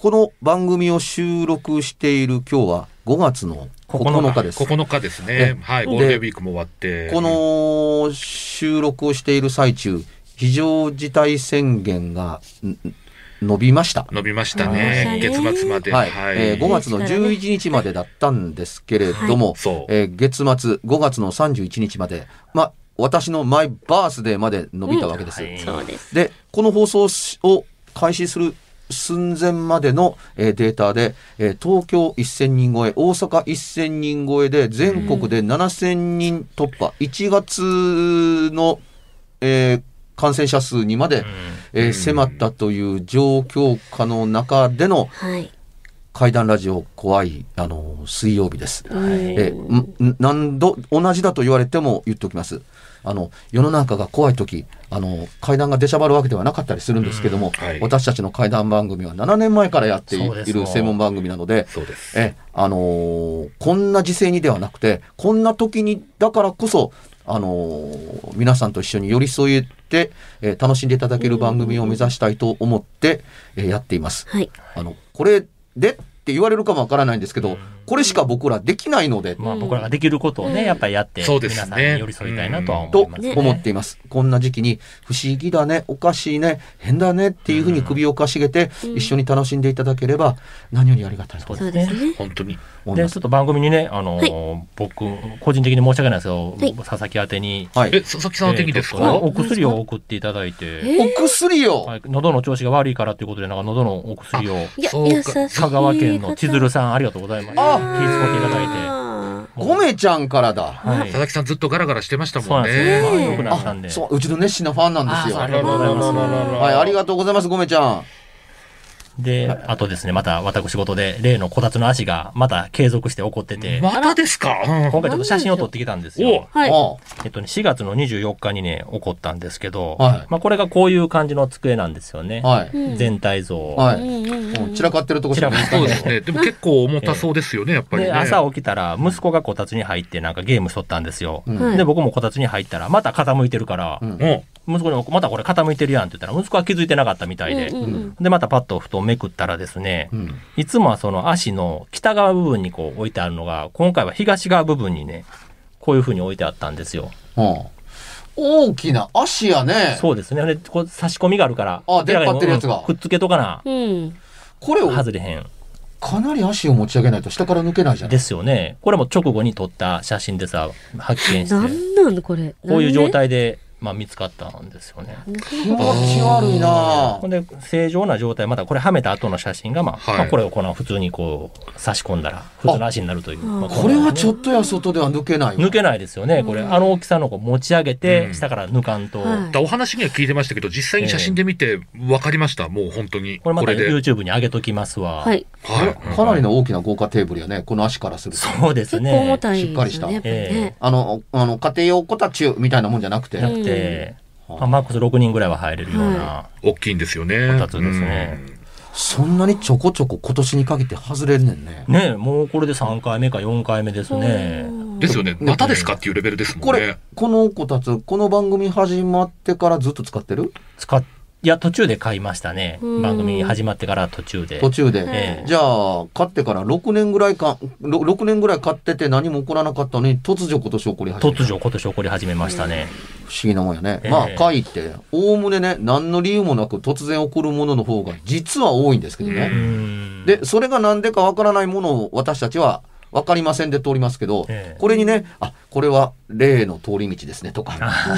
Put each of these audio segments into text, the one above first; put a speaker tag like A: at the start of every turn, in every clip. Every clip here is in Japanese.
A: この番組を収録している今日は5月の9日です。
B: 9日です
A: ね
B: ね。はい。
A: で
B: ゴールデンウィークも終わって。
A: この収録をしている最中、非常事態宣言がん伸びました。
B: 伸びましたね。
C: ね
B: 月末まで。
A: はい、えー5月の11日までだったんですけれども、
B: そう。
A: えー月末5月の31日まで、まあ、私のマイバースデーまで伸びたわけです。
D: はい
C: そうです。
A: で、この放送を開始する寸前までの、えーデータで、えー東京1000人超え、大阪1000人超えで、全国で7000人突破、1月の、えー感染者数にまで、えー迫ったという状況下の中での
C: はい。
A: 怪談ラジオ怖い、あの水曜日です。
C: うん
A: え何度同じだと言われても言っておきます。あの世の中が怖い時あの怪談が出しゃばるわけではなかったりするんですけども、
B: うんはい
A: 私たちの怪談番組は7年前からやっている専門番組なので
B: そうです。
A: えあのーこんな時勢にではなくてこんな時にだからこそあのー皆さんと一緒に寄り添えて、えー楽しんでいただける番組を目指したいと思って、えーやっています。
C: はい。
A: あのこれでって言われるかもわからないんですけど、これしか僕らできないので、
D: まあ僕らができることをね、やっぱりやって、
B: そうですね。
D: 皆さんに寄り添いたいなとは思
A: と
D: いますね。
A: 思っています。こんな時期に不思議だね、おかしいね、変だねっていうふうに首をかしげて、一緒に楽しんでいただければ何よりありがたいと
C: そうですね。
B: 本当に。
D: で、
A: 思います。
D: ちょっと番組にね、あのー僕、個人的に申し訳ないですけど、
C: はい。
D: 佐々木宛てに、
A: はい。
B: え、佐々木さんの敵ですか？
D: お薬を送っていただいて、
A: お薬を、
D: はい、喉の調子が悪いからということで、なんか喉のお薬を、
C: いや。
D: 香川県の千鶴さん、ありがとうございます。気
A: あ
D: 遣っていただいて。
C: あ
A: ゴメちゃんからだ。
D: はい
B: 佐。々木さんずっとガラガラしてました
D: そう
B: もん
D: なんですよ。
B: ね。
D: 良くなったんで。
A: そう、うちの熱心なファンなんですよ。
D: あありがとうございます。
A: はい、ありがとうございます、ゴメちゃん。
D: で、あとですね、また私事で、例のこたつの足がまた継続して起こってて、
B: またですか？うん
D: 今回ちょっと写真を撮ってきたんですよ。
C: はい。
A: あ
D: えっとね、4月の24日にね、起こったんですけど、
A: はい
D: まあこれがこういう感じの机なんですよね。
A: はい。
C: うん
D: 全体像。
A: はい。散らかってるとこしか見つかんない
B: そうですね。でも結構重たそうですよね、やっぱりね。
D: で、朝起きたら、息子がこたつに入ってなんかゲームしとったんですよ。
A: うん
C: はい
D: で、僕もこたつに入ったら、また傾いてるから、
A: うん
B: うん。
D: 息子に、またこれ傾いてるやんって言ったら、息子は気づいてなかったみたいで、
C: うんうんうん
D: で、またパッと布団めくったらですね、
A: うん。
D: いつもはその足の北側部分にこう置いてあるのが、今回は東側部分にね、こういう風に置いてあったんですよ。
A: うん大きな足やね。
D: そうですね。で、こう差し込みがあるから。
A: あ出っ張ってるやつが
D: うんくっつけとかな。
C: うん。
A: これを
D: 外れへん。
A: かなり足を持ち上げないと下から抜けないじゃない
D: ですよね。これも直後に撮った写真でさ、発見して、
C: なんなんだこれ。
D: こういう状態で、まあ見つかったんですよね。
A: 気持ち悪いな
D: ほんで、正常な状態、またこれはめた後の写真が、まあ、
B: はい
D: まあこれをこの普通にこう、差し込んだら、普通の足になるという。まあ
A: これはちょっとや外では抜けないわ
D: 抜けないですよね。これ、あの大きさのこう持ち上げて、
B: うん
D: 下から抜かんと。
C: はい
B: お話には聞いてましたけど、実際に写真で見て分かりました？もう本当に。
D: これまた
B: で。
D: YouTube に上げときますわ。
C: はい。
B: はい。
A: かなりの大きな豪華テーブルやねこの足からすると
D: そうです
C: 結構重
D: ね。
C: たい
A: しっかりした
C: ですよね。やっぱりね。
A: あのあの家庭用こたちみたいなもんじゃなくて
D: なくて、まあ、マックス6人ぐらいは入れるような。
B: 大きいんですよね。
D: こたつですね
B: うん
A: そんなにちょこちょこ今年にかけて外れんねんね。
D: ねもうこれで3回目か4回目ですね。
B: ですよね。またですかっていうレベルですもんね。
A: これ、この子たち、この番組始まってからずっと使ってる？
D: 使っいや、途中で買いましたね。
C: うん
D: 番組始まってから途中で。
A: 途中で。
D: ええ
A: じゃあ、買ってから6年ぐらいか、ろ6年ぐらい買ってて何も起こらなかったのに、突如今年起こり始めた。
D: 突如今年起こり始めましたね。
A: 不思議なもんやね。
D: ええ
A: まあ、会って、おおむねね、何の理由もなく突然起こるものの方が実は多いんですけど
D: う
A: ね。
D: ん。
A: で、それが何でかわからないものを私たちは分かりませんで通りますけど、
D: ええ。
A: これにね、あ、これは霊の通り道ですねとか、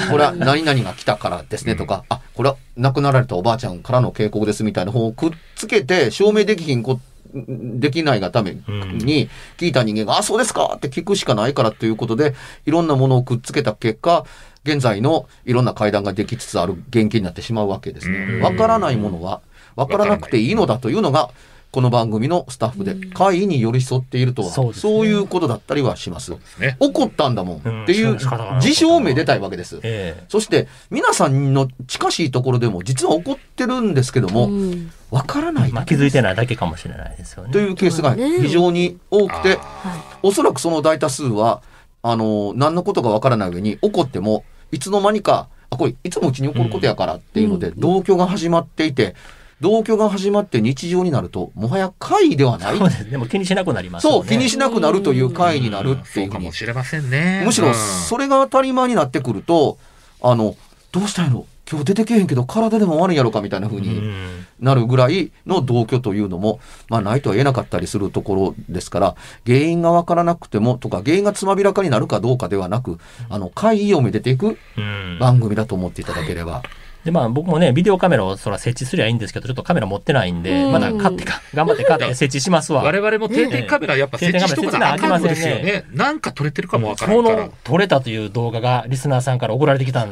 A: これは何々が来たからですねとか、あ、これは亡くなられたおばあちゃんからの警告ですみたいな方をくっつけて証明できひんこできないがために聞いた人間が、あ、そうですかって聞くしかないからということで、いろんなものをくっつけた結果、現在のいろんな会談ができつつある現金になってしまうわけですね。わからないものは、わからなくていいのだというのが、この番組のスタッフで会に寄り添っているとは、
D: そう
A: そう,、いうことだったりはします。
B: ね。
A: 怒ったんだもん。
D: うん。
A: っていう自証明出たいわけです。
D: ええ。
A: そして皆さんの近しいところでも実は怒ってるんですけども、
C: うん。
A: わからない
D: まあ、気づいてないだけかもしれないですよね。
A: というケースが非常に多くて、
C: は
A: おそらくその大多数は、あの、何のことかわからない上に怒っても、いつの間にか、あ、これいつもうちに起こることやからっていうので、同居が始まっていて、同居が始まって日常になると、もはや会ではない。
D: そうです。でも気にしなくなりますよね。
A: そう、気にしなくなるという会になるっていううふうに
B: もしれませんね。
A: むしろ
B: うん
A: それが当たり前になってくると、あの、どうしたんやろ今日出てけへんけど体でも悪いんやろかみたいな風
D: う
A: に
D: ん。
A: なるぐらいの同居というのも、まあないとは言えなかったりするところですから、原因がわからなくてもとか、原因がつまびらかになるかどうかではなく、あの、会議をめでていく
D: うん。
A: 番組だと思っていただければ。
D: で、まあ僕もね、ビデオカメラをそら設置すりゃいいんですけど、ちょっとカメラ持ってないんで、
C: うん
D: まだ買ってか、頑張って買って設置しますわ。
B: 我々も定点カメラやっぱ設置しとかなあかんのですよ
D: 定点カメラ
B: ね。なんか撮れてるかもわから
D: そ
B: んか。
D: 撮れたという動画がリスナーさんから送られてきたん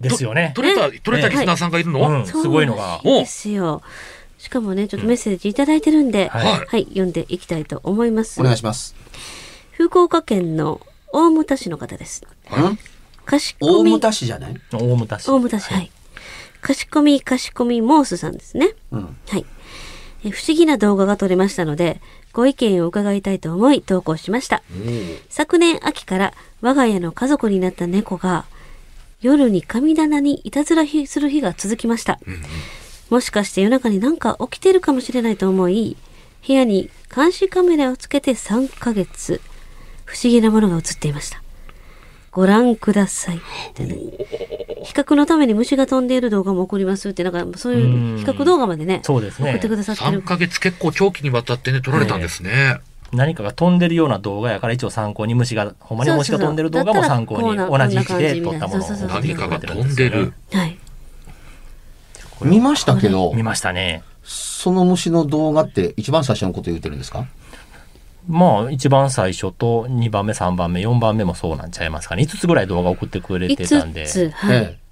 D: ですよね。
B: 撮れた、撮れたリスナーさんがいるの、
D: うん、すごいのが。
C: いいですよ。しかもね、ちょっとメッセージいただいてるんで、
D: はい
C: はい、読んでいきたいと思います
A: お。願いします。
C: 福岡県の大牟田市の方です。
A: ん
C: かしこみ、
A: 大牟田市じゃない？
D: 大牟田市。
C: 大牟田市、はい。かしこみかしこみモースさんですね。
A: うん。
C: はい。え不思議な動画が撮れましたので、ご意見を伺いたいと思い投稿しました。昨年秋から我が家の家族になった猫が夜に神棚にいたずらひする日が続きました。もしかして夜中になんか起きてるかもしれないと思い、部屋に監視カメラをつけて3ヶ月、不思議なものが映っていました。ご覧ください。ってね。比較のために虫が飛んでいる動画も送りますって、なんかそういう比較動画までね、
D: そうですね
C: 送ってくださってる
B: 3。ヶ月結構長期にわたってね、撮られたんですね。
D: 何かが飛んでるような動画やから一応参考に虫が、ほんまに虫が飛んでる動画も参考に同じ位置で撮ったものを
B: 何かが飛んでる。
C: はい。
A: 見ましたけど
D: 見、ましたね。
A: その虫の動画って一番最初のこと言ってるんですか？
D: まあ、一番最初と2番目、3番目、4番目もそうなんちゃいますかね。5つぐらい動画送ってくれてたんで。
C: 5つ、はい。
A: ええ。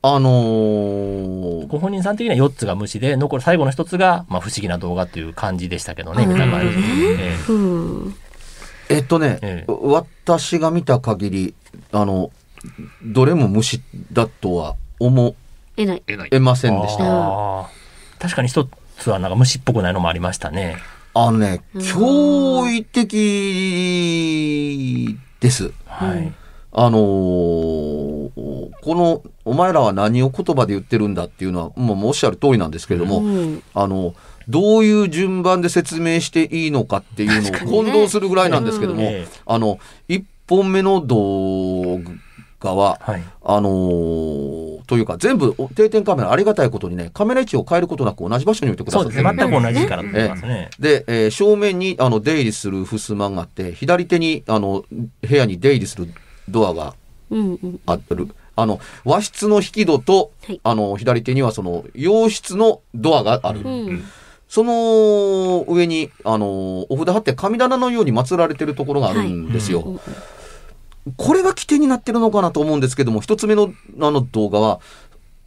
A: あのー
D: ご本人さん的には4つが虫で、残る最後の1つが、まあ、不思議な動画っていう感じでしたけどね、見た感じ。ええ
A: っとね、
D: ええ
A: 私が見た限り、あの、どれも虫だとは思
C: えない。
B: え
A: ませんでした。
D: 確かに一つはなんか虫っぽくないのもありましたね。
A: あのね、
C: うん
A: 驚異的です。
D: はい。
A: あのーこの、お前らは何を言葉で言ってるんだっていうのは、もうおっしゃる通りなんですけれども、
C: うん
A: あの、どういう順番で説明していいのかっていうのを混同するぐらいなんですけども、
D: うんええ
A: あの、一本目の動画は、
D: はい。
A: あのーというか、全部お定点カメラありがたいことにね、カメラ位置を変えることなく同じ場所に置いてくださって
D: そうですね。全く同じから撮ってますね。
A: で、えー正面にあの出入りする襖があって、左手にあの部屋に出入りするドアが
C: うんうん。
A: ある。あの、和室の引き戸と、
C: はい
A: あの、左手にはその、洋室のドアがある。
C: うん。
A: その上に、あの、お札貼って神棚のように祀られてるところがあるんですよ。
C: うん
A: これが起点になってるのかなと思うんですけども、一つ目のあの動画は、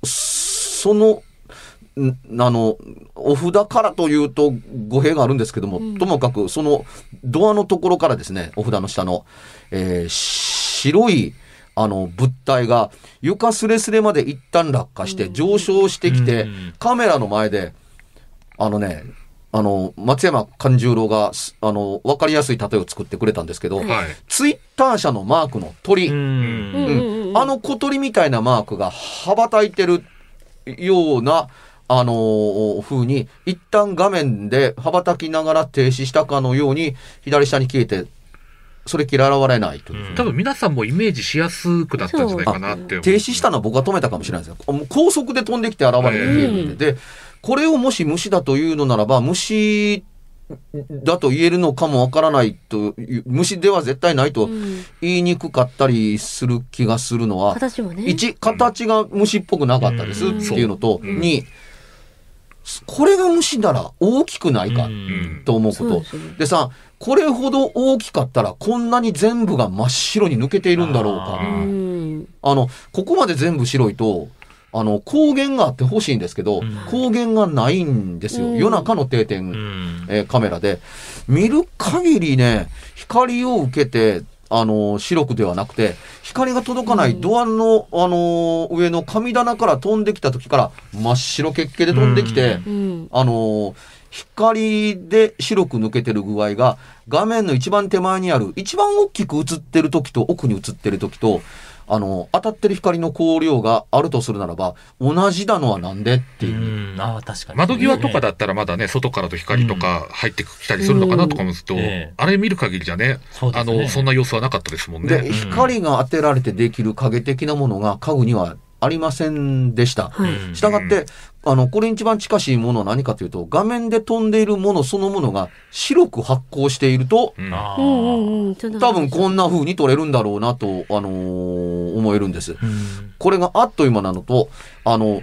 A: その、んあの、お札からというと語弊があるんですけども、
C: うん。
A: ともかくそのドアのところからですね、お札の下の、えー白いあの物体が床すれすれまで一旦落下して上昇してきて、
D: うん。
A: カメラの前で、あのね、あの、松山勘十郎が、すあの、わかりやすい例えを作ってくれたんですけど、
B: はい。
A: ツイッター社のマークの鳥、
D: うん
C: うんうんうん
A: あの小鳥みたいなマークが羽ばたいてるような、あのー風に、一旦画面で羽ばたきながら停止したかのように、左下に消えて、それきり現れないという。
B: 多分皆さんもイメージしやすくなったんじゃないかなって。
A: 停止したのは僕が止めたかもしれないですよ。もう高速で飛んできて現れて消えるんで。で、これをもし虫だというのならば、虫だと言えるのかもわからないと虫では絶対ないと
C: うん。
A: 言いにくかったりする気がするのは、
C: 形もね。
A: 一、形が虫っぽくなかったですっていうのと、
B: う。ん。
A: 二、これが虫なら大きくないか
B: うん。
A: と思うこと。
C: そうですよね。
A: でさ、これほど大きかったらこんなに全部が真っ白に抜けているんだろうか。
D: あ
A: の、ここまで全部白いと、あの、光源があってほしいんですけど、
D: うん
A: 光源がないんですよ。
C: うん
A: 夜中の定点、
D: うん
A: えーカメラで。見る限りね、光を受けて、あの、白くではなくて、光が届かないドアの、あの、上の神棚から飛んできた時から、真っ白血形で飛んできて、
C: うん。
A: あの、光で白く抜けてる具合が、画面の一番手前にある、一番大きく映ってる時と奥に映ってる時と、あの、当たってる光の光量があるとするならば、同じなのはなんでっていう。
D: うんああ、確かに。
B: 窓際とかだったらまだね、外からと光とか入ってきたりするのかなとか思うと、
D: うんええ
B: あれ見る限りじゃね、
D: ね
B: あの、そんな様子はなかったですもん
A: で、
B: ね。
A: 光が当てられてできる影的なものが家具にはありませんでした。
C: はい。
D: うん
A: したがって、あの、これに一番近しいものは何かというと、画面で飛んでいるものそのものが白く発光していると、
B: うん
A: 多分こんな風に撮れるんだろうなと、あのー思えるんです。
D: うん
A: これがあっという間なのと、あの、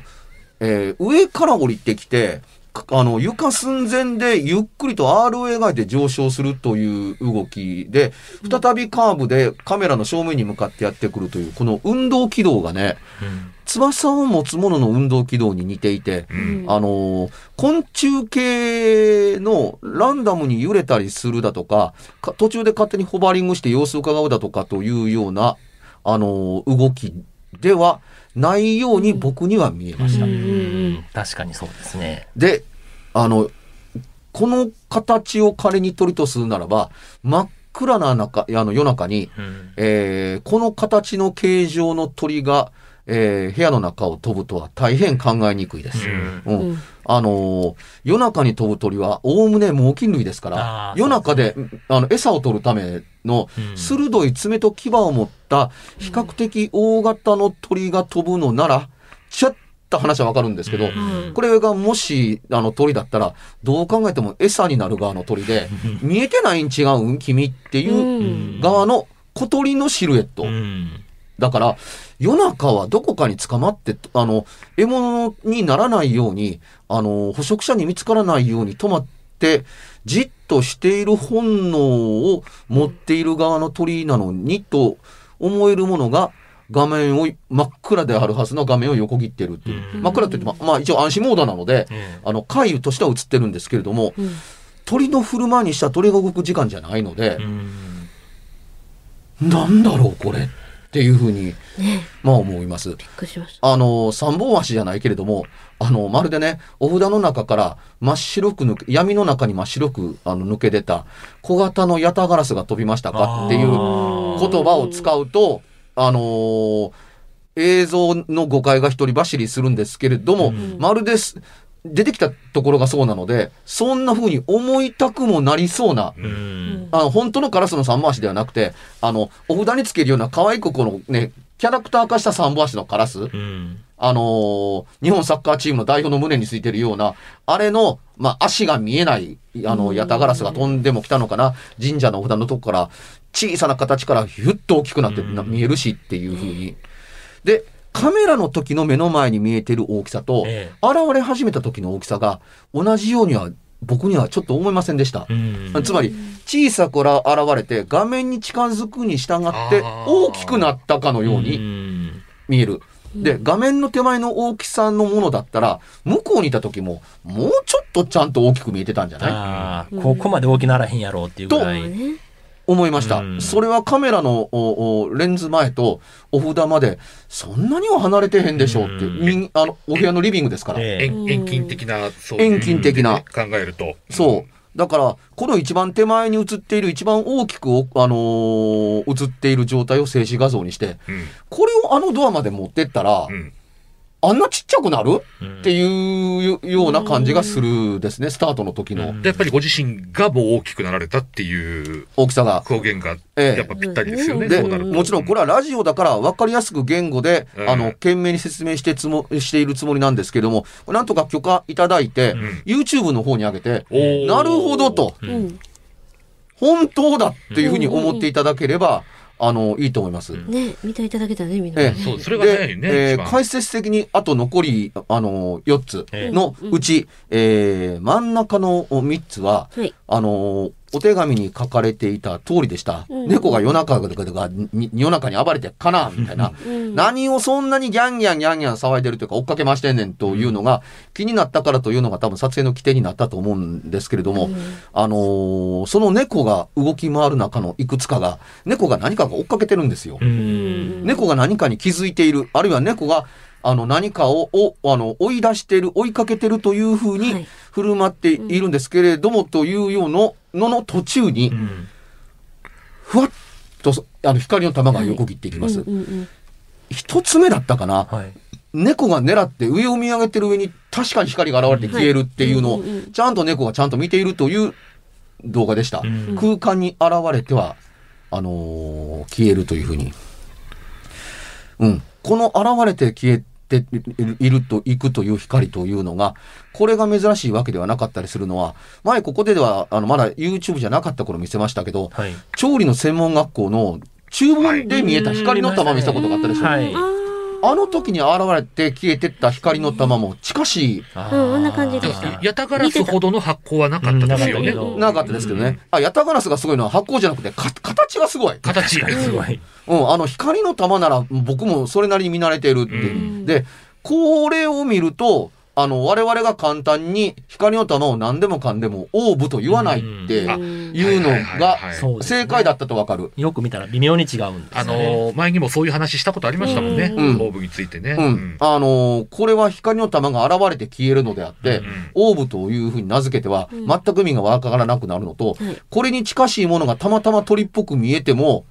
A: えー上から降りてきて、かあの、床寸前でゆっくりと R を描いて上昇するという動きで、再びカーブでカメラの正面に向かってやってくるという、この運動軌道がね、
D: うん。
A: 翼を持つものの運動軌道に似ていて、
B: うん。
A: あのー昆虫系のランダムに揺れたりするだとか、か途中で勝手にホバリングして様子を伺うだとかというような、あのー動きではないように僕には見えました。
C: うんうん
D: 確かにそうですね。
A: で、あの、この形を仮に取りとするならば、真っ暗な中、あの夜中に、
D: うん。
A: えーこの形の形状の鳥が、えー部屋の中を飛ぶとは大変考えにくいです。
D: うん。
A: うん。
C: うん。
A: あのー夜中に飛ぶ鳥は、おおむね猛禽類ですか
D: あ
A: ら、
D: ー
A: 夜中で、あの、餌を取るための
D: うん。
A: 鋭い爪と牙を持った、比較的大型の鳥が飛ぶのなら、ちょっと話はわかるんですけど、
D: うん。
A: これがもし、あの鳥だったら、どう考えても餌になる側の鳥で、見えてないん違うん君っていう
C: うん。
A: 側の小鳥のシルエット。
D: うん。
A: だから、夜中はどこかに捕まって、あの、獲物にならないように、あの、捕食者に見つからないように止まって、じっとしている本能を持っている側の鳥なのにと思えるものが、画面を、真っ暗であるはずの画面を横切ってるっていう。
D: うん
A: 真っ暗って言っても、まあ一応暗視モードなので、
D: え
A: あの、回遊としては映ってるんですけれども、
C: うん
A: 鳥の振る舞いにしたら鳥が動く時間じゃないので
D: えう、ん
A: なんだろうこれっていうふうに、
C: ね
A: まあ思います。
C: びっくりしました。
A: あの、三本足じゃないけれども、あの、まるでね、お札の中から真っ白く抜け、闇の中に真っ白くあの抜け出た小型のヤタガラスが飛びましたかっていう言葉を使うと、あのー映像の誤解が一人走りするんですけれども、
D: うん。
A: まるです、出てきたところがそうなので、そんな風に思いたくもなりそうな、
D: うん。
A: あの、本当のカラスの三本足ではなくて、あの、お札につけるような可愛くこのね、キャラクター化した三本足のカラス、
D: うん。
A: あのー日本サッカーチームの代表の胸についてるような、あれの、まあ、足が見えない、あの、ヤタガラスが飛んでも来たのかな、神社のお札のとこから、小さな形からヒュッと大きくなってな見えるしっていう風に。で、カメラの時の目の前に見えてる大きさと、
D: え
A: 現れ始めた時の大きさが、同じようには、僕にはちょっと思いませんでした。
D: うん。
A: つまり、小さく現れて画面に近づくに従って大きくなったかのよう
D: う
A: に
D: ん。
A: 見える。で、画面の手前の大きさのものだったら、向こうにいた時も、もうちょっとちゃんと大きく見えてたんじゃない？
D: ここまで大きならへんやろうっていうぐらい。
A: っ思いました。
D: うん
A: それはカメラのおおレンズ前とお札までそんなには離れてへんでしょうって、
D: うん
A: みあのお部屋のリビングですから。
D: ええ
B: 遠遠近的な、そういう
A: 遠近的な
B: 考えると。
A: そう。だから、この一番手前に映っている、一番大きくお、あのー映っている状態を静止画像にして、
B: うん。
A: これをあのドアまで持ってったら、
B: うん。
A: あんなちっちゃくなる？
D: うん。
A: っていうような感じがするですね、スタートの時の。
D: うん。
B: で、やっぱりご自身がもう大きくなられたっていう
A: 大きさが。
B: 表現が、
A: ええ。
B: やっぱぴったりですよね。
A: で、
B: そうなると。
A: もちろんこれはラジオだから分かりやすく言語で、
B: うん。
A: あの、懸命に説明してつも、しているつもりなんですけども、なんとか許可いただいて、
B: ん。
A: YouTube の方に上げて、なるほどと、
C: うん。
A: 本当だっていうふうに思っていただければ、あの、いいと思います。
C: ね、見ていただけたらね、みんなね。
A: ええ
B: そう、それがね、
A: で、
B: ね、
A: え解説的にあと残り、あの4つのうち、えー真ん中の3つは、
C: はい。
A: あのお手紙に書かれていた通りでした。
C: うん
A: 猫が夜中が夜中に暴れてかなみたいな。
C: うん
A: 何をそんなにギャンギャンギャンギャン騒いでるというか追っかけましてんねんというのが気になったからというのが多分撮影の規定になったと思うんですけれども、あのーその猫が動き回る中のいくつかが、猫が何かが追っかけてるんですよ。
D: うん
A: 猫が何かに気づいている、あるいは猫があの何かををあの追い出している、追いかけてるというふう
C: は
A: に
C: い。
A: 振る舞っているんですけれども、というようなのの途中に
D: う、ん。
A: ふわっとそあの光の玉が横切っていきます。
C: うんうん
A: 一つ目だったかな、
D: はい。
A: 猫が狙って上を見上げてる上に確かに光が現れて消えるっていうのを
C: はいうんうんうん。
A: ちゃんと猫がちゃんと見ているという動画でした。
D: うん。
A: 空間に現れては、あのー消えるというふうに。うん。この現れて消えていると、いくという光というのが、これが珍しいわけではなかったりするのは、前ここででは、あの、まだ YouTube じゃなかった頃見せましたけど、
D: はい
A: 調理の専門学校の厨房で見えた光の玉見せたことがあったでしょ。
D: はい
A: あの時に現れて消えてった光の玉も近しい、
D: あ
C: うんあんな感じでした
B: ヤタガラスほどの発光はなかったですよね。
D: うんなかった
A: ですけどね。あ、ヤタガラスがすごいのは発光じゃなくて、か形がすごい。
B: 形。
D: すごい
A: うん、あの光の玉なら僕もそれなりに見慣れているっていう。
B: うん。
A: で、これを見ると、あの、我々が簡単に光の玉を何でもかんでもオーブと言わないって
B: うん。あ
A: いうのが正解だったとわかる。
D: よく見たら微妙に違うんです。ね
B: のー前にもそういう話したことありましたもんね。
A: うん。
B: オーブについてね。
A: うん。あのーこれは光の玉が現れて消えるのであって、
B: うん。
A: オーブというふうに名付けては、
C: うん。
A: 全く意味がわからなくなるのと、
C: はい。
A: これに近しいものがたまたま鳥っぽく見えても、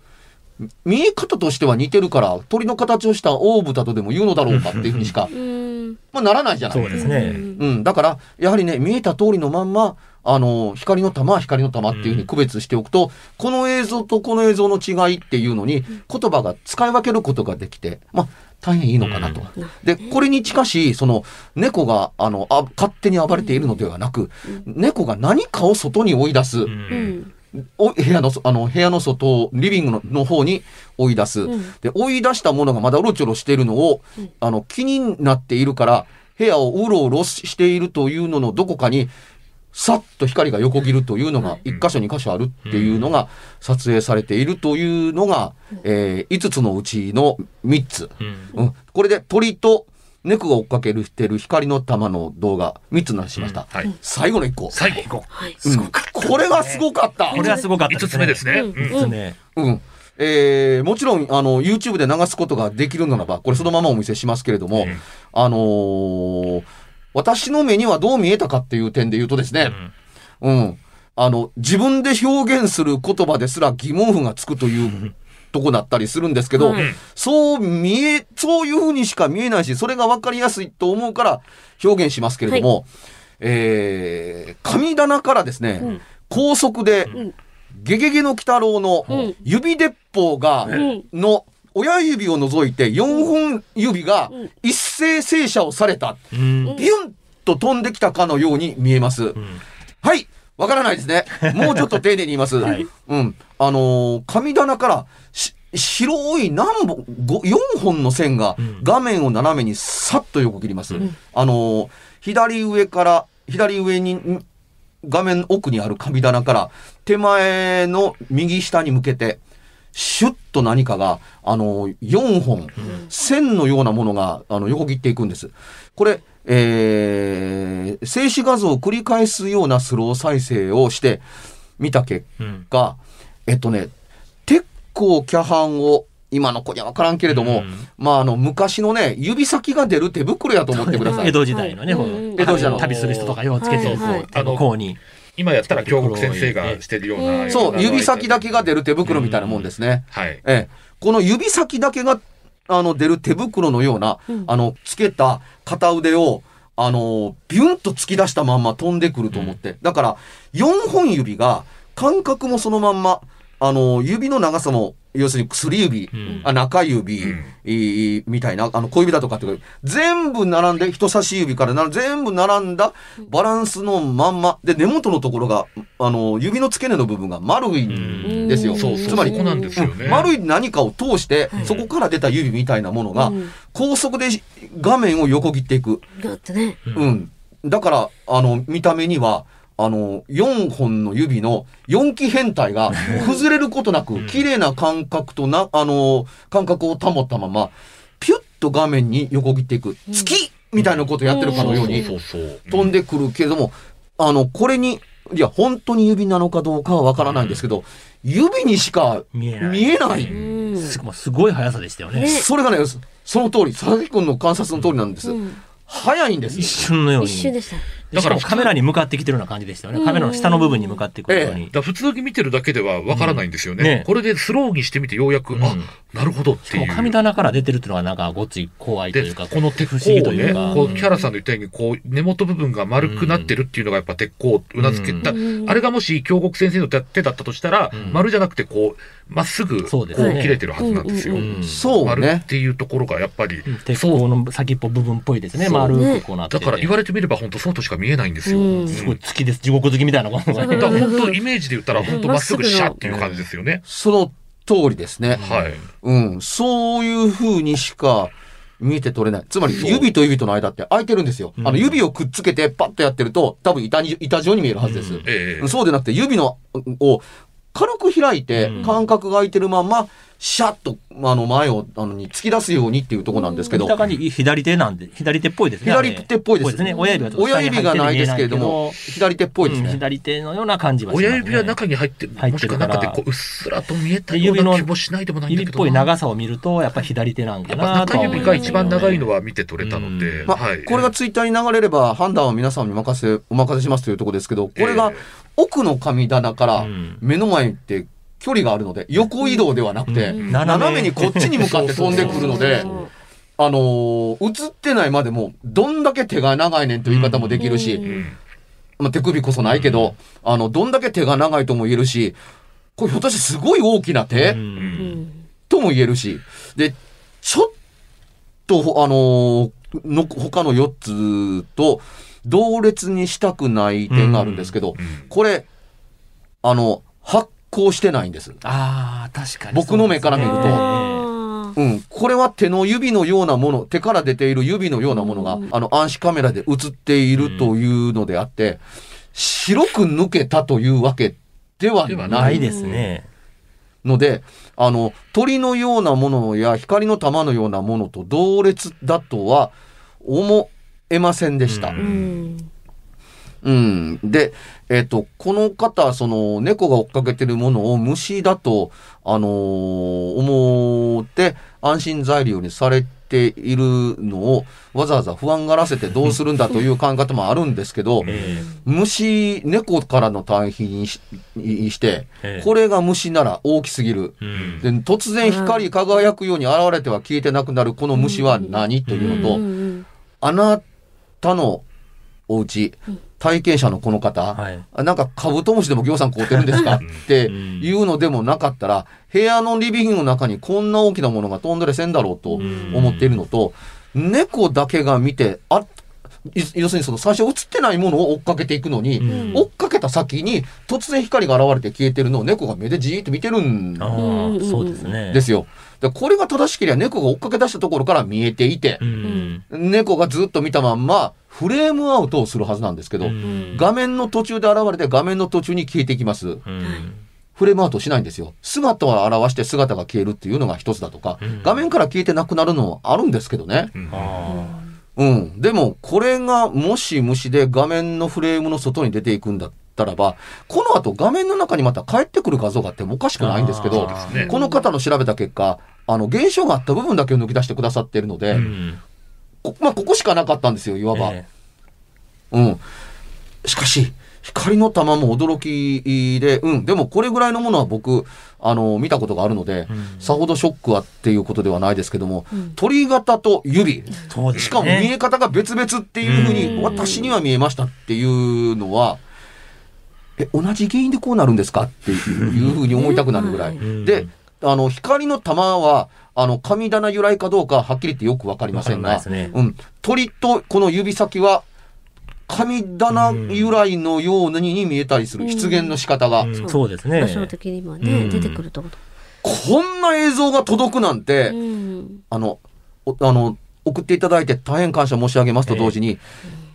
A: 見え方としては似てるから、鳥の形をしたオーブだとでも言うのだろうかっていうふうにしか、
C: うん。
A: まあ、ならないじゃない。
D: そうですね。
A: うん、だから、やはりね、見えた通りのまんま、あの、光の玉は光の玉っていうふうに区別しておくと、この映像とこの映像の違いっていうのに、言葉が使い分けることができて、まあ、大変いいのかなと。で、これに近しい、その、猫が、あの、あ勝手に暴れているのではなく、猫が何かを外に追い出す、
D: うん
C: うん
A: お部屋のそ、あの、部屋の外を、リビングのの方に追い出す。
C: うん
A: で、追い出したものがまだうろちょろしているのを、あの、気になっているから、部屋をうろうろしているというののどこかに、さっと光が横切るというのが、一箇所二箇所あるっていうのが撮影されているというのが、えー、5つのうちの3つ。
D: うん
A: うん。これで鳥と猫が追っかけるしてる光の玉の動画3つ出しました。
B: はい。
A: 最後の1個。
B: 最後。
C: はい
A: うんこれがすごかった。
D: これはすごかった
B: 5つ目ですね。
C: うん
B: うん
D: 五つ目
A: うん。えーもちろん、あの、YouTube で流すことができるならば、これそのままお見せしますけれども、
B: うん
A: あのー私の目にはどう見えたかっていう点で言うとですね、うん。あの、自分で表現する言葉ですら疑問符がつくというとこだったりするんですけど、
C: はい
A: そう見え、そういうふうにしか見えないし、それがわかりやすいと思うから表現しますけれども、えー、神棚からですね、
C: ん
A: 高速で、
C: ん
A: ゲゲゲの鬼太郎の
C: うん
A: 指鉄砲が、
C: ん
A: の親指を除いて4本指が
C: ん
A: 一斉静車をされた。
D: うん
A: ビュンと飛んできたかのように見えます。はい。わからないですね。もうちょっと丁寧に言います。
D: はい
A: うん。あのー神棚からし白い何本、ご4本の線が
D: ん
A: 画面を斜めにさっと横切ります。あのー左上から、左上に、ん画面奥にある神棚から手前の右下に向けて、シュッと何かが、あの、4本、線のようなものが、あの、横切っていくんです。これ、えー、静止画像を繰り返すようなスロー再生をして見た結
D: うん
A: 果、えっとね、鉄鋼キャハンを、今の子には分からんけれども、
D: うん
A: まあ、あの、昔のね、指先が出る手袋やと思ってください。
D: 江戸時代のね、
C: はい
A: 江戸時代の
D: 旅する人とかようつけて、
C: はいはい
D: こうに。
B: 今やったら京極先生がしてるような。
C: うん
A: そう、指先だけが出
B: る。
A: る手袋みたいなもんですね。
B: はい。
A: ええ、この指先だけが、あの、出る手袋のような、
C: うん
A: あの、つけた片腕を、あの、ビュンと突き出したまんま飛んでくると思って。だから、4本指が、感覚もそのまんま、あの、指の長さも、要するに薬指、
D: ん
A: あ中指、
B: うん
A: いいみたいな、あの、小指だとかっていうか全部並んで、人差し指からな全部並んだバランスのまんま。で、根元のところが、あの、指の付け根の部分が丸いんですよ。つまり
B: そこなんですよね。
A: 丸い何かを通して、そこから出た指みたいなものが、高速で画面を横切っていく。
C: だってね。
A: うん。だから、あの、見た目には、あの、4本の指の4期変態が崩れることなく、綺麗な感覚とな、あの、感覚を保ったまま、ピュッと画面に横切っていく。月みたいなことやってるかのように
B: そうそうそう。
A: 飛んでくるけれども、あの、これに、いや、本当に指なのかどうかはわからないんですけど、指にしか
D: 見えない
A: 見えない。
C: うん。
D: すごいすごい速さでしたよね。
C: ね
A: それがね、その通り、佐々木君の観察の通りなんです。
C: うん
A: 早いんです
D: 一。瞬のように。
C: 一瞬でした。
D: だからカメラに向かってきてるような感じでしたよね。カメラの下の部分に向かってくるように。
B: だから普通に見てるだけではわからないんですよね。
D: うんね
B: これでスローにしてみてようやく、
D: うん
B: あ、なるほどっ
D: して
B: いう。
D: 神棚から出てるっていうのはなんかごっつい怖いとい
B: で
D: うか、
B: この鉄
D: 不思議
B: 鋼をね、
D: というか。
B: こう、キャラさんの言ったように、こう、根元部分が丸くなってるっていうのがやっぱ鉄鋼をうなずけた。
C: うん
B: あれがもし京極先生の手だったとしたら、
D: ん
B: 丸じゃなくて、こう、まっすぐ、こう、
D: そうですね
B: 切れてるはずなんですよ。
C: うん
D: うん
A: そうね
B: 丸っ。ていうところがやっぱり、
D: 鉄鋼の先っぽ部分っぽいですね。丸くこうなってて。
B: だから言われてみれば本当そうとしか見えないんですよ。
C: うん
B: うん
D: すごい月です。地獄好きみたいなことが
B: だから
D: ね。
B: 本当イメージで言ったら本当まっすぐシャっていう感じですよね。
A: その通りですね。
B: はい。
A: うん。そういう風にしか見て取れない。つまり、指と指との間って空いてるんですよ。あの、指をくっつけてパッとやってると、多分板に、板状に見えるはずです。
B: ええ
A: そうでなくて、指の、を軽く開いて
D: うん、
A: 感覚が空いてるまんま、シャッと、あの、前を、あの、に突き出すようにっていうところなんですけど
D: 見、た感じ左手なんで、左手っぽいですね。
A: 左手っぽいです
D: ね。親指はちょっと
A: 親指がないですけれども左手っぽいです
D: うん
A: ね。
D: 左手のような感じはしますね。
B: 親指は中に入ってる、
D: 入っ
B: もしてく
D: るから
B: 中でこううっすらと見えたよう
D: で指の
B: な気もしないでもないんだ
D: 指っ。ぽい長さを見ると、やっぱ左手なんか
B: やっぱ
D: なと
B: 中指が一番長いのは見て取れたので、
D: うん
A: まあ
B: はい。
A: これがツイッターに流れれば判断は皆さんに任せ、お任せしますというところですけど、これが
B: え
A: 奥の神棚から
D: うん。
A: 目の前って距離があるので、横移動ではなくて、
D: うん。
A: 斜め。にこっちに向かって飛んでくるのであのー映ってないまでも、どんだけ手が長いねんという言い方もできるし、まあ、手首こそないけど、あの、どんだけ手が長いとも言えるし、これひょっとしてすごい大きな手、とも言えるし、で、ちょっと、あのーの、他の4つと同列にしたくない点があるんですけど、
B: うん
A: これ、あの、発光してないんです。
D: ああ、確かに。
A: 僕の目から見ると
D: そう
A: ん。これは手の指のようなもの、手から出ている指のようなものが、
C: うん
A: あの、暗視カメラで映っているというのであって、白く抜けたというわけでは
B: では
A: な
D: いですね。
A: ので、あの、鳥のようなものや光の玉のようなものと同列だとは思えませんでした。
D: う
C: うん。
A: うん。で、えっ、と、この方、その、猫が追っかけてるものを虫だと、あのー思って安心材料にされているのを、わざわざ不安がらせてどうするんだという考え方もあるんですけど、
D: え
A: 虫、猫からの対比にしにして、
D: ええ。
A: これが虫なら大きすぎる。
D: えうん。
A: で突然光り輝くように現れては消えてなくなるこの虫は何？というのと、
C: うん。
A: あなたのお家、体験者のこの方、
D: はい。
A: あなんかカブトムシでもぎょうさん買うてるんですか？っていうのでもなかったら、部屋のリビングの中にこんな大きなものが飛んだりせんだろうと思っているのと、猫だけが見て、あい要するにその最初映ってないものを追っかけていくのに、
D: うん
A: 追っかけた先に突然光が現れて消えてるのを猫が目でじーっと見てるん
D: ああ、そうですね。
A: ですよ。でこれが正しければ猫が追っかけ出したところから見えていて
D: う、ん。
A: 猫がずっと見たまんまフレームアウトをするはずなんですけど、
D: うん
A: 画面の途中で現れて画面の途中に消えていきます。
D: うん
A: フレームアウトしないんですよ。姿を表して姿が消えるっていうのが一つだとか、
D: うん
A: 画面から消えてなくなるのはあるんですけどね。
B: うん
D: あ
A: うん。でも、これがもし虫で画面のフレームの外に出ていくんだっったらば、この後画面の中にまた返ってくる画像があってもおかしくないんですけど
B: ね。
A: この方の調べた結果、あの、現象があった部分だけを抜き出してくださっているので、
D: うん。
A: こまあ、ここしかなかったんですよ、いわば。
D: え
A: うん。しかし、光の玉も驚きで、うん、でもこれぐらいのものは僕、あの、見たことがあるので、さほどショックはっていうことではないですけども、鳥型と指、
D: ね。
A: しかも見え方が別々っていうふうに、
C: うん。
A: 私には見えましたっていうのは、え、同じ原因でこうなるんですか？っていうふうに思いたくなるぐらい。
D: うん。
A: で、あの、光の玉は、あの、神棚由来かどうかはっきり言ってよくわかりませんが、
D: ね。
A: うん。鳥とこの指先は、神棚由来のように見えたりする、
C: うん。
A: 出現の仕方が、
D: うん。そう。ですね。
C: 場所的にもね、
D: うん。
C: 出てくるってこと。
A: こんな映像が届くなんて、
C: うん。
A: あの、おあの、送っていただいて大変感謝申し上げますと同時に、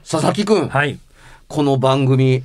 A: 佐々木くん、
D: はい。
A: この番組、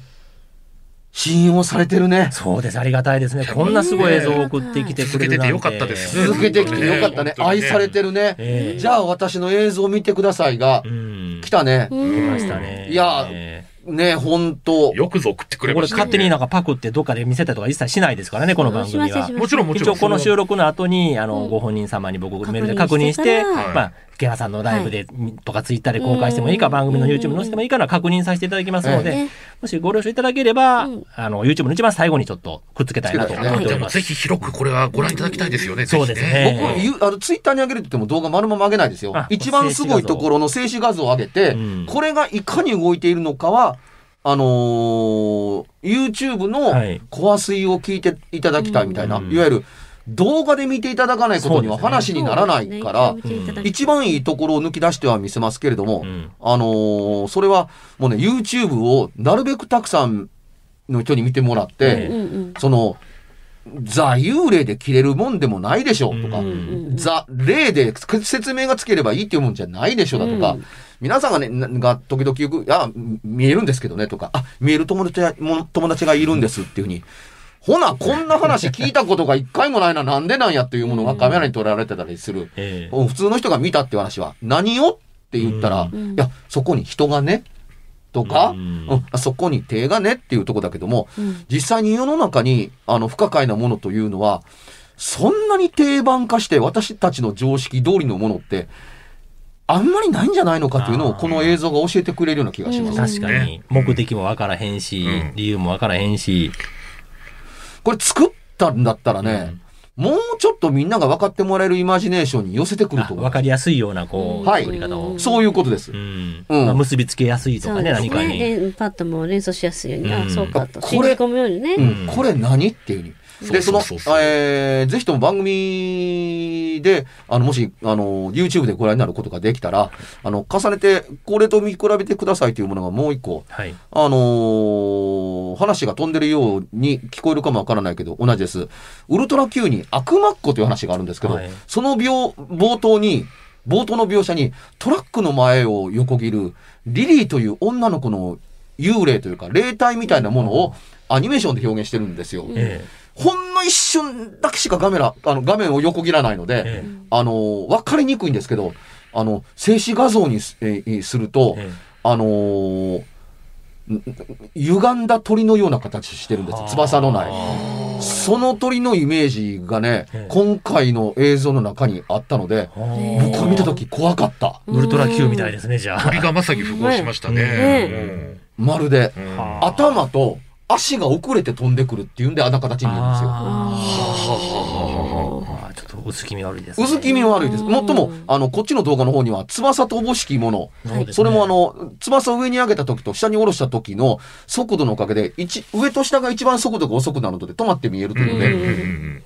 A: 信用されてるね。
D: そうです。ありがたいですね。こんなすごい映像を送ってきてくれるなんて。
B: 続けててよかったです。ね
A: 続けてきてよかったね。
B: ね
A: 愛されてるね。
D: ええ。
A: じゃあ私の映像を見てくださいが
D: う、ん。
A: 来たね。
D: 来ましたね。
A: いや
D: え
A: ね、本当。
B: よくぞ送ってく
D: れ
B: れましたね。
D: 勝手になんかパクってどっかで見せたりとか一切しないですからねこの番組は。
B: もちろんもちろん。
D: 一応この収録の後にあの、
C: うん。
D: ご本人様に僕
C: 確認
D: メールで確認して
C: してから
D: まあ池原さんのライブで、とかツイッターで公開してもいいか、
C: うん
D: 番組の YouTube に載せてもいいかな確認させていただきますので、
C: ね
D: もしご了承いただければ、
C: うん。
D: あの YouTube の一番最後にちょっとくっつけたいなと思っております。
B: ぜひ広くこれはご覧いただきたいですよね。
D: そうですね。
A: 僕あのツイッターに上げるって言っても動画丸々上げないですよ。
D: あ。
A: 一番すごいところの静止画像を上げて、
D: うん。
A: これがいかに動いているのかは、あのー YouTube の
D: はい。
A: コア水を聞いていただきたいみたいな、
D: うん。
A: いわゆる動画で見ていただかないことには話にならないから、
C: 一
A: 番いいところを抜き出しては見せますけれども、
D: うん。
A: あのーそれはもうね、YouTube をなるべくたくさんの人に見てもらって、その、ザ・幽霊で切れるもんでもないでしょうとか、ザ・霊で説明がつければいいっていうもんじゃないでしょだとか、
C: うん。
A: 皆さんがね、なが時々言う、あ、見えるんですけどねとか、あ、見える友達友達がいるんですっていうふうに、ほな、こんな話聞いたことが一回もないな、なんでなんやっていうものがカメラに撮られてたりする。
D: ええ。
A: 普通の人が見たって話は、何をって言ったら、
C: うん。
A: いや、そこに人がね、とか、
D: う
A: うんそこに手がねっていうとこだけども、
C: うん。
A: 実際に世の中にあの不可解なものというのは、そんなに定番化して私たちの常識通りのものって、あんまりないんじゃないのかというのをこの映像が教えてくれるような気がします。
D: 確かに。目的もわからへんし、
B: うん。
D: 理由もわからへんし、
A: これ作ったんだったらね、もうちょっとみんなが分かってもらえるイマジネーションに寄せてくると思う。
D: あわかりやすいようなこう、
A: はい。
D: 作り方を、
A: そういうことです。
D: うん。
A: うん。
D: まあ結びつけやすいとかね何かに。
C: ねパッともう連想しやすいように、
D: うん。
C: あそうかと
A: これ
C: 信じ込むようにね、
A: うん、これ何っていうふうに。で、その、えーぜひとも番組で、あの、もし、あの、YouTube でご覧になることができたら、あの、重ねて、これと見比べてくださいというものがもう一個、
D: はい。
A: あのー話が飛んでるように聞こえるかもわからないけど、同じです。ウルトラ Q に悪魔っ子という話があるんですけど、
D: はい
A: その描、冒頭に、冒頭の描写にトラックの前を横切るリリーという女の子の幽霊というか霊体みたいなものをアニメーションで表現してるんですよ。
D: え
A: ほんの一瞬だけしか画面らあの画面を横切らないので、
D: ええ
A: あの、わかりにくいんですけど、あの、静止画像にす,、えーすると、
D: ええ
A: あのーん歪んだ鳥のような形してるんです。翼のない。その鳥のイメージがね
D: ええ、
A: 今回の映像の中にあったので、
D: え
A: 僕は見たとき怖かった。
D: ウルトラ Q みたいですね、じゃあ。
B: 鳥がまさに符合しました
C: ね
B: ね。
A: まるで、頭と足が遅れて飛んでくるっていうんであんな形になるんですよ。
D: あーちょっと薄気味悪いですね。
A: 薄気味悪いです。もっとも、あの、こっちの動画の方には、翼とおぼしきもの、
D: そうですね
A: それもあ、の、翼を上に上げた時と下に下ろした時の速度のおかげで、一上と下が一番速度が遅くなるので止まって見えるというので、
B: うんうんうん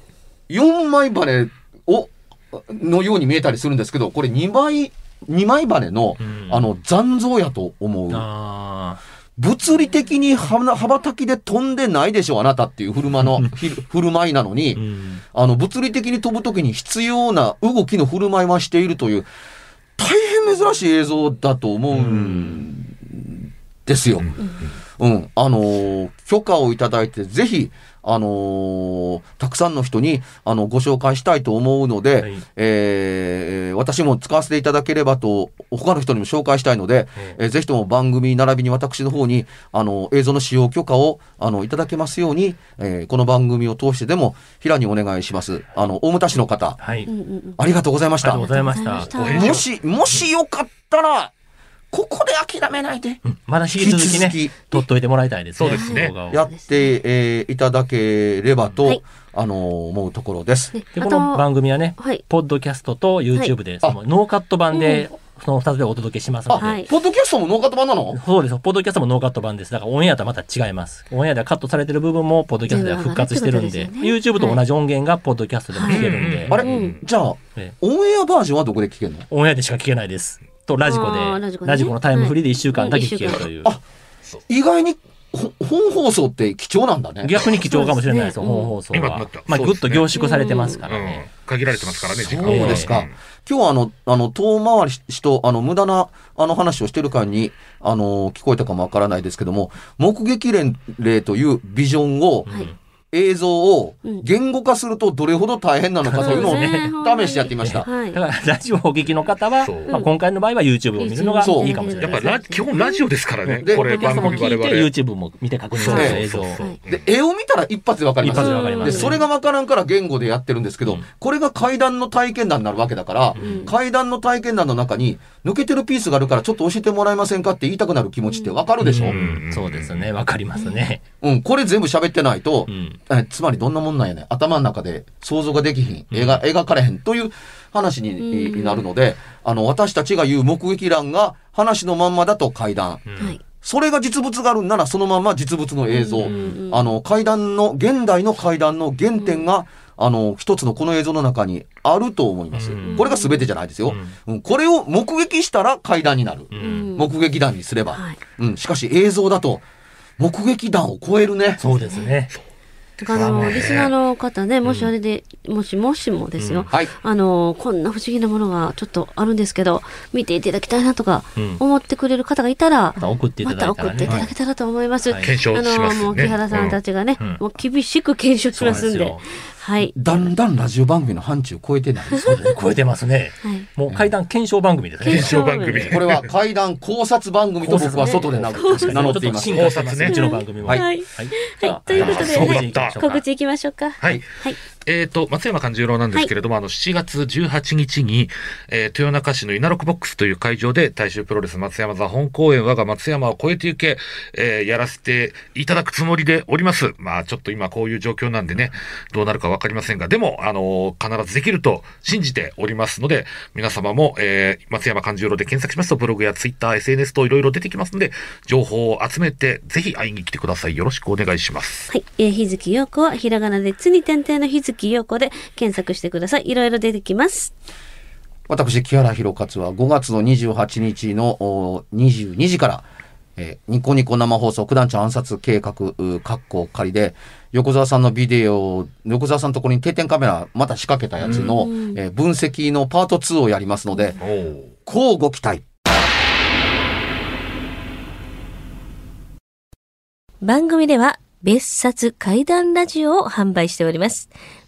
A: 4枚羽を、のように見えたりするんですけど、これ2枚、2枚羽の、
D: うん
A: あの、残像やと思う。
D: あ
A: 物理的に羽羽ばたきで飛んでないでしょ、あなたっていう振る舞いの、ひ振る舞いなのに、
D: ーうん
A: あの、物理的に飛ぶときに必要な動きの振る舞いはしているという、大変珍しい映像だと思うんですよ。うん。あのー許可をいただいて、ぜひ、あのーたくさんの人に、あの、ご紹介したいと思うので、
D: はい
A: えー私も使わせていただければと、他の人にも紹介したいので、えーぜひとも番組並びに私の方に、あの、映像の使用許可を、あの、いただけますように、えーこの番組を通してでも、平にお願いします。あの、大牟田市の方、
D: はい。
C: うんうんうん
A: ありがとうございました
D: ありがとう。ございました。
A: もし、もしよかったら、ここで諦めないで。
D: うん。まだ引き続きね
A: 引き続き、
D: 撮っといてもらいたいですね。
B: そうですね。
A: やって、えーいただければと、
C: はい。
A: あの思うところです。
C: ね
D: で、この番組はね、
C: はい。
D: ポッドキャストと YouTube で、そのノーカット版で、その2つでお届けしますので、
C: はい。
A: ポッドキャストもノーカット版なの？
D: そうです。ポッドキャストもノーカット版です。だからオンエアとはまた違います。オンエアではカットされてる部分も、ポッドキャストでは復活してるんで、
C: ですよ
D: YouTube
C: ね
D: と同じ音源がポッドキャストでも聞けるんで、
B: はい。
A: あれ、
C: うん。
A: じゃあ、
D: ええ
A: オンエアバージョンはどこで聞けるの？
D: オンエアでしか聞けないです。と、ラジコで、
C: ラジコでね。
D: ラジコのタイムフリーで1週間だけ聞けるという。
A: あ意外にほ本放送って貴重なんだね。
D: 逆に貴重かもしれないですよ、本放送は。まあ、ぐっと凝縮されてますか
B: うん。
D: らね。
B: 限られてますからね、時
A: そ
B: 間
A: うですか。
B: うん。
A: 今日はあの、あの、遠回りしと、あの、無駄な、あの話をしてる間に、あの、聞こえたかもわからないですけども、目撃例というビジョンを、
C: はい
A: 映像を
C: うん
A: 言語化するとどれほど大変なのかというのを試してやってみました。
C: はい
D: だ。から、ラジオをお聞きの方はまあ、今回の場合は YouTube を見るのがいいかもしれ
B: やっぱ
D: ないですね。
B: ラ基本ラジオですからね、
A: で
B: これ番組我々。
D: YouTube も見て確認する映像を。
B: そうそう
A: で、絵を見たら一発でわかります。
D: 一発でわかります
A: で、それがわからんから言語でやってるんですけど、
D: うん
A: これが階段の体験談になるわけだから、
C: ん
A: 階段の体験談の中に抜けてるピースがあるからちょっと教えてもらえませんかって言いたくなる気持ちってわかるでしょ、う
B: うんん
D: そうですね、わかりますね。
A: これ全部喋ってないと、
D: うん。
A: えつまりどんなもんなんやねん頭の中で想像ができひん、描描かれへんという話に,、
C: うん
A: なるので、あの、私たちが言う目撃欄が話のまんまだと階段。
C: はい。
A: それが実物があるんならそのまま実物の映像。
C: うんうん
A: あの、階段の、現代の階段の原点が、あの、一つのこの映像の中にあると思います。
D: うん
A: これが全てじゃないですよ。うんこれを目撃したら階段になる。
C: うん
A: 目撃談にすれば。
C: はい
A: うん。しかし映像だと、目撃談を超えるね。
D: そうですね。
C: あの、リスナーの方ね、もしあれで、もしもしもですよ、
A: はい。
C: あの、こんな不思議なものがちょっとあるんですけど、見ていただきたいなとか
D: うん。
C: 思ってくれる方がいたら、
D: また送っていた
C: ま
D: だいたらね。
C: た送ってい。ただけたらと思います。
D: はい。
B: 検証
C: あの、
B: しますね。
C: もう木原さんたちがね、
D: うん。
C: もう厳しく検証しますんで。はい。
A: だんだんラジオ番組の範疇を超えてない。
D: 超えてますね。
C: はい。
D: もう階段検証番組ですね。
B: 検証番組。
A: これは怪談考察番組と僕は外で名乗っています
B: 考察ね
D: うちの番組も。
A: はい
C: はい
D: じゃあ
C: ということで告知いきましょうか。
B: はい。
C: はい。
B: えっ、と、松山勘十郎なんですけれども、あの、7月18日に、えー豊中市の稲六ボックスという会場で、大衆プロレス松山座本公演我が松山を超えてゆけ、えーやらせていただくつもりでおります。まあ、ちょっと今こういう状況なんでね、どうなるかわかりませんが、でも、あのー必ずできると信じておりますので、皆様も、えー松山勘十郎で検索しますと、ブログやツイッター、SNS といろいろ出てきますので、情報を集めて、ぜひ会いに来てください。よろしくお願いします。
C: はい。えー、日月陽子はひらがなでつに点々の日月陽子で検索してください。いろいろ出てきます。
A: 私、木原博勝は5月の28日のお22時から、えーニコニコ生放送九段町暗殺計画、う括弧仮で、横澤さんのビデオ、横澤さんのところに定点カメラまた仕掛けたやつの、えー分析のパート2をやりますので、こうご期待。
C: 番組では別冊怪談ラジオを販売しております。